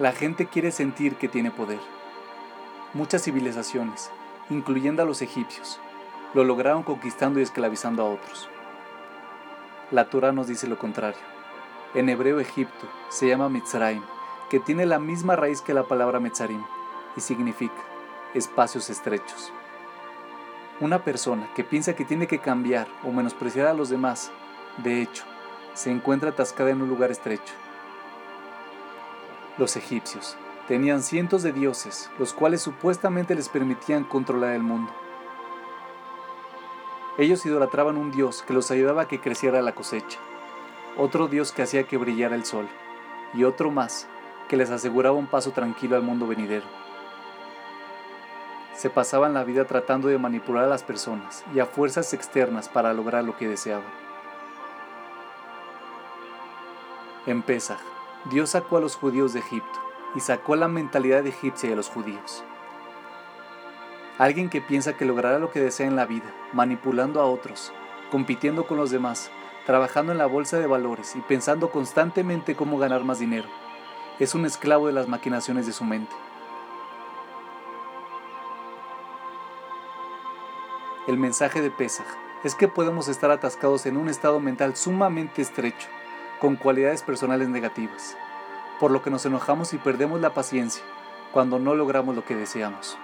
La gente quiere sentir que tiene poder. Muchas civilizaciones, incluyendo a los egipcios, lo lograron conquistando y esclavizando a otros. La Torah nos dice lo contrario. En hebreo Egipto se llama Mitzrayim, que tiene la misma raíz que la palabra Metzarim y significa espacios estrechos. Una persona que piensa que tiene que cambiar o menospreciar a los demás, de hecho, se encuentra atascada en un lugar estrecho. Los egipcios tenían cientos de dioses, los cuales supuestamente les permitían controlar el mundo. Ellos idolatraban un dios que los ayudaba a que creciera la cosecha, otro dios que hacía que brillara el sol, y otro más que les aseguraba un paso tranquilo al mundo venidero. Se pasaban la vida tratando de manipular a las personas y a fuerzas externas para lograr lo que deseaban. En Pesaj, Dios sacó a los judíos de Egipto y sacó la mentalidad egipcia de los judíos. Alguien que piensa que logrará lo que desea en la vida, manipulando a otros, compitiendo con los demás, trabajando en la bolsa de valores y pensando constantemente cómo ganar más dinero, es un esclavo de las maquinaciones de su mente. El mensaje de Pesaj es que podemos estar atascados en un estado mental sumamente estrecho, con cualidades personales negativas, por lo que nos enojamos y perdemos la paciencia cuando no logramos lo que deseamos.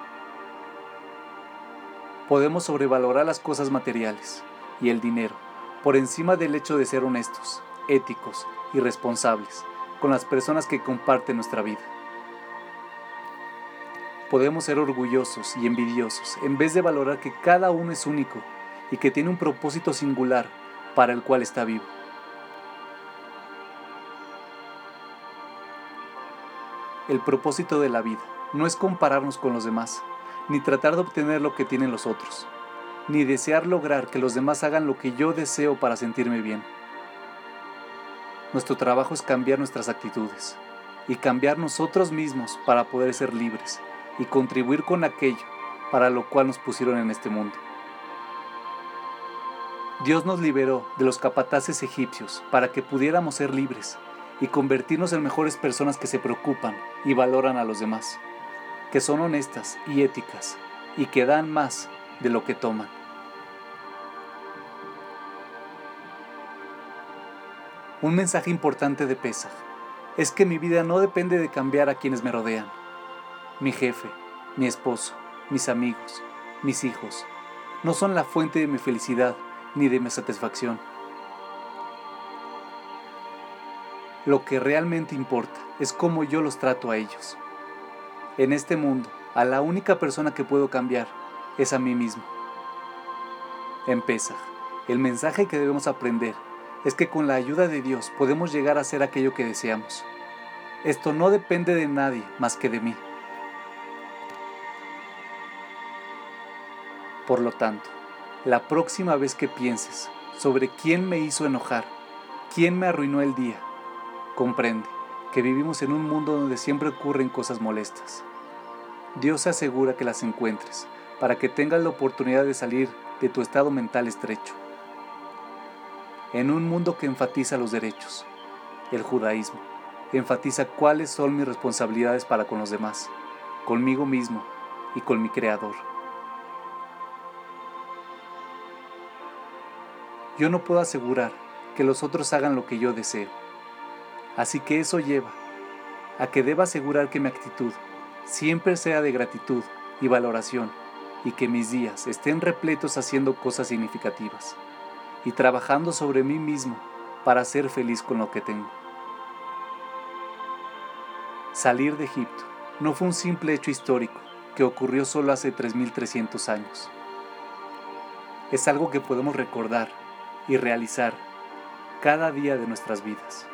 Podemos sobrevalorar las cosas materiales y el dinero por encima del hecho de ser honestos, éticos y responsables con las personas que comparten nuestra vida podemos ser orgullosos y envidiosos en vez de valorar que cada uno es único y que tiene un propósito singular para el cual está vivo. El propósito de la vida no es compararnos con los demás, ni tratar de obtener lo que tienen los otros, ni desear lograr que los demás hagan lo que yo deseo para sentirme bien. Nuestro trabajo es cambiar nuestras actitudes y cambiar nosotros mismos para poder ser libres y contribuir con aquello para lo cual nos pusieron en este mundo. Dios nos liberó de los capataces egipcios para que pudiéramos ser libres y convertirnos en mejores personas que se preocupan y valoran a los demás, que son honestas y éticas y que dan más de lo que toman. Un mensaje importante de Pesach es que mi vida no depende de cambiar a quienes me rodean mi jefe, mi esposo, mis amigos, mis hijos, no son la fuente de mi felicidad ni de mi satisfacción. Lo que realmente importa es cómo yo los trato a ellos. En este mundo, a la única persona que puedo cambiar es a mí mismo. En el mensaje que debemos aprender es que con la ayuda de Dios podemos llegar a ser aquello que deseamos. Esto no depende de nadie más que de mí. Por lo tanto, la próxima vez que pienses sobre quién me hizo enojar, quién me arruinó el día, comprende que vivimos en un mundo donde siempre ocurren cosas molestas. Dios asegura que las encuentres para que tengas la oportunidad de salir de tu estado mental estrecho. En un mundo que enfatiza los derechos, el judaísmo enfatiza cuáles son mis responsabilidades para con los demás, conmigo mismo y con mi Creador. Yo no puedo asegurar que los otros hagan lo que yo deseo. Así que eso lleva a que deba asegurar que mi actitud siempre sea de gratitud y valoración y que mis días estén repletos haciendo cosas significativas y trabajando sobre mí mismo para ser feliz con lo que tengo. Salir de Egipto no fue un simple hecho histórico que ocurrió solo hace 3.300 años. Es algo que podemos recordar y realizar cada día de nuestras vidas.